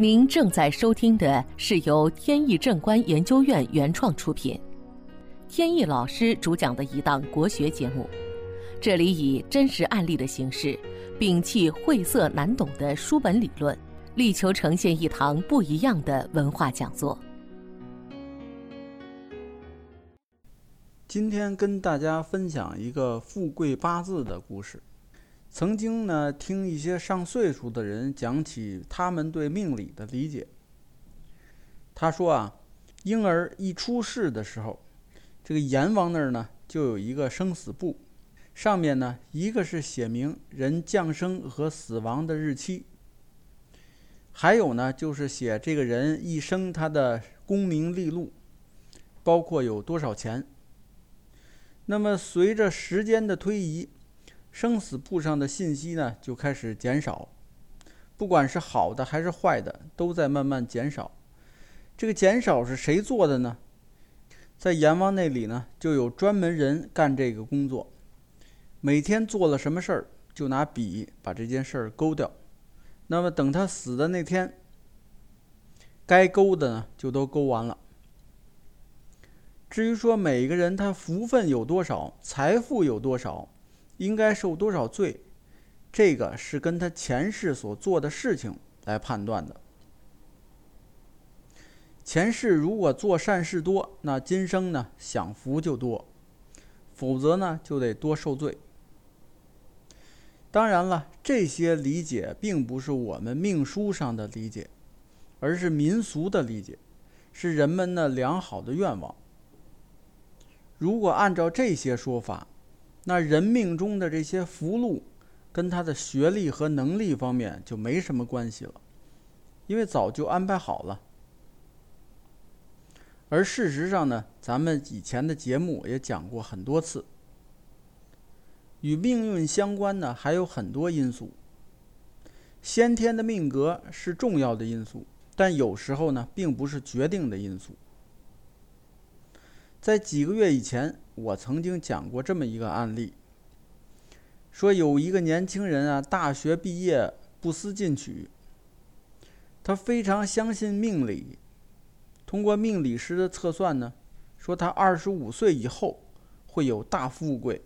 您正在收听的是由天意正观研究院原创出品，天意老师主讲的一档国学节目。这里以真实案例的形式，摒弃晦涩难懂的书本理论，力求呈现一堂不一样的文化讲座。今天跟大家分享一个富贵八字的故事。曾经呢，听一些上岁数的人讲起他们对命理的理解。他说啊，婴儿一出世的时候，这个阎王那儿呢就有一个生死簿，上面呢一个是写明人降生和死亡的日期，还有呢就是写这个人一生他的功名利禄，包括有多少钱。那么随着时间的推移，生死簿上的信息呢就开始减少，不管是好的还是坏的，都在慢慢减少。这个减少是谁做的呢？在阎王那里呢，就有专门人干这个工作。每天做了什么事儿，就拿笔把这件事儿勾掉。那么等他死的那天，该勾的呢就都勾完了。至于说每个人他福分有多少，财富有多少。应该受多少罪？这个是跟他前世所做的事情来判断的。前世如果做善事多，那今生呢享福就多；否则呢就得多受罪。当然了，这些理解并不是我们命书上的理解，而是民俗的理解，是人们的良好的愿望。如果按照这些说法，那人命中的这些福禄，跟他的学历和能力方面就没什么关系了，因为早就安排好了。而事实上呢，咱们以前的节目也讲过很多次，与命运相关的还有很多因素。先天的命格是重要的因素，但有时候呢，并不是决定的因素。在几个月以前。我曾经讲过这么一个案例，说有一个年轻人啊，大学毕业不思进取，他非常相信命理，通过命理师的测算呢，说他二十五岁以后会有大富贵。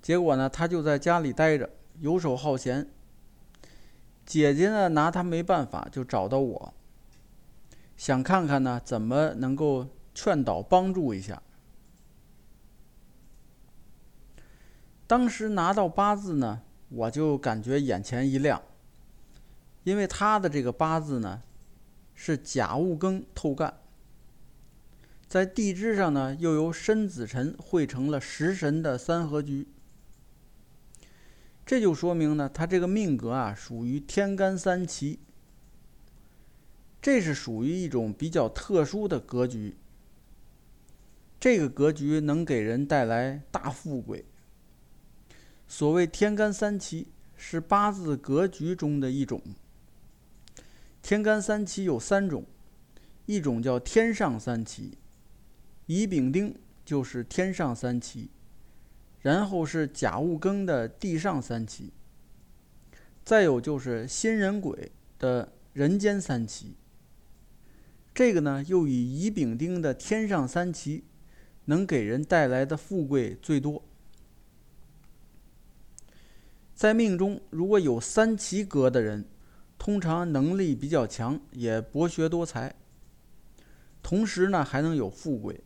结果呢，他就在家里待着，游手好闲。姐姐呢，拿他没办法，就找到我，想看看呢，怎么能够劝导帮助一下。当时拿到八字呢，我就感觉眼前一亮，因为他的这个八字呢是甲戊庚透干，在地支上呢又由申子辰汇成了食神的三合局，这就说明呢他这个命格啊属于天干三奇，这是属于一种比较特殊的格局，这个格局能给人带来大富贵。所谓天干三奇是八字格局中的一种。天干三奇有三种，一种叫天上三奇，乙丙丁就是天上三奇，然后是甲戊庚的地上三奇，再有就是辛壬癸的人间三奇。这个呢，又以乙丙丁的天上三奇，能给人带来的富贵最多。在命中如果有三奇格的人，通常能力比较强，也博学多才。同时呢，还能有富贵。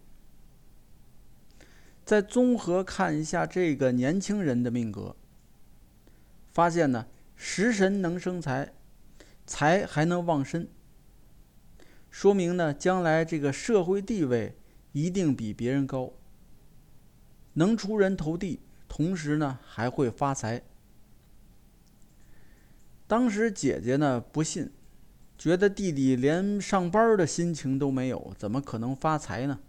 再综合看一下这个年轻人的命格，发现呢，食神能生财，财还能旺身，说明呢，将来这个社会地位一定比别人高，能出人头地，同时呢，还会发财。当时姐姐呢不信，觉得弟弟连上班的心情都没有，怎么可能发财呢？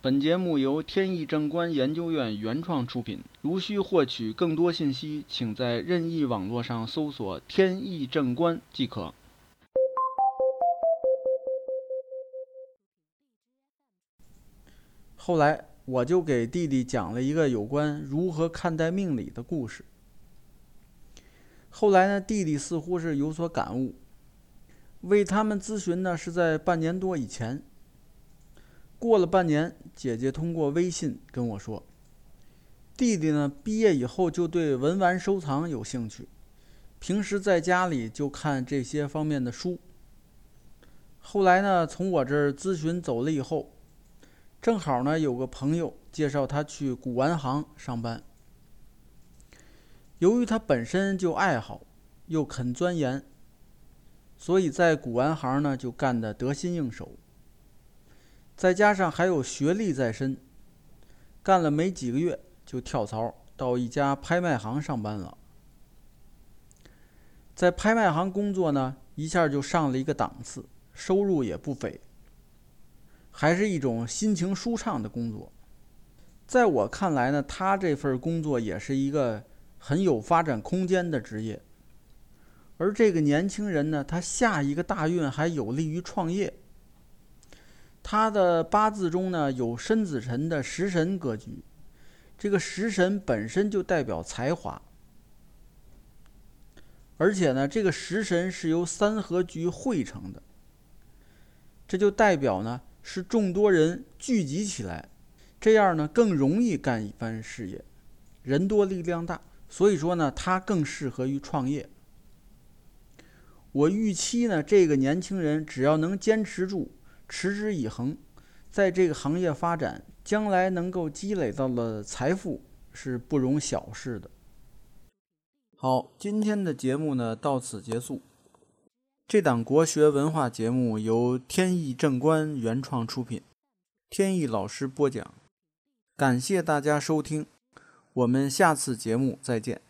本节目由天意正观研究院原创出品。如需获取更多信息，请在任意网络上搜索“天意正观”即可。后来，我就给弟弟讲了一个有关如何看待命理的故事。后来呢，弟弟似乎是有所感悟，为他们咨询呢是在半年多以前。过了半年，姐姐通过微信跟我说，弟弟呢毕业以后就对文玩收藏有兴趣，平时在家里就看这些方面的书。后来呢，从我这儿咨询走了以后，正好呢有个朋友介绍他去古玩行上班。由于他本身就爱好，又肯钻研，所以在古玩行呢就干得得心应手。再加上还有学历在身，干了没几个月就跳槽到一家拍卖行上班了。在拍卖行工作呢，一下就上了一个档次，收入也不菲，还是一种心情舒畅的工作。在我看来呢，他这份工作也是一个很有发展空间的职业。而这个年轻人呢，他下一个大运还有利于创业。他的八字中呢有申子辰的食神格局，这个食神本身就代表才华，而且呢这个食神是由三合局汇成的，这就代表呢是众多人聚集起来，这样呢更容易干一番事业，人多力量大，所以说呢他更适合于创业。我预期呢这个年轻人只要能坚持住。持之以恒，在这个行业发展，将来能够积累到了财富是不容小视的。好，今天的节目呢到此结束。这档国学文化节目由天意正观原创出品，天意老师播讲，感谢大家收听，我们下次节目再见。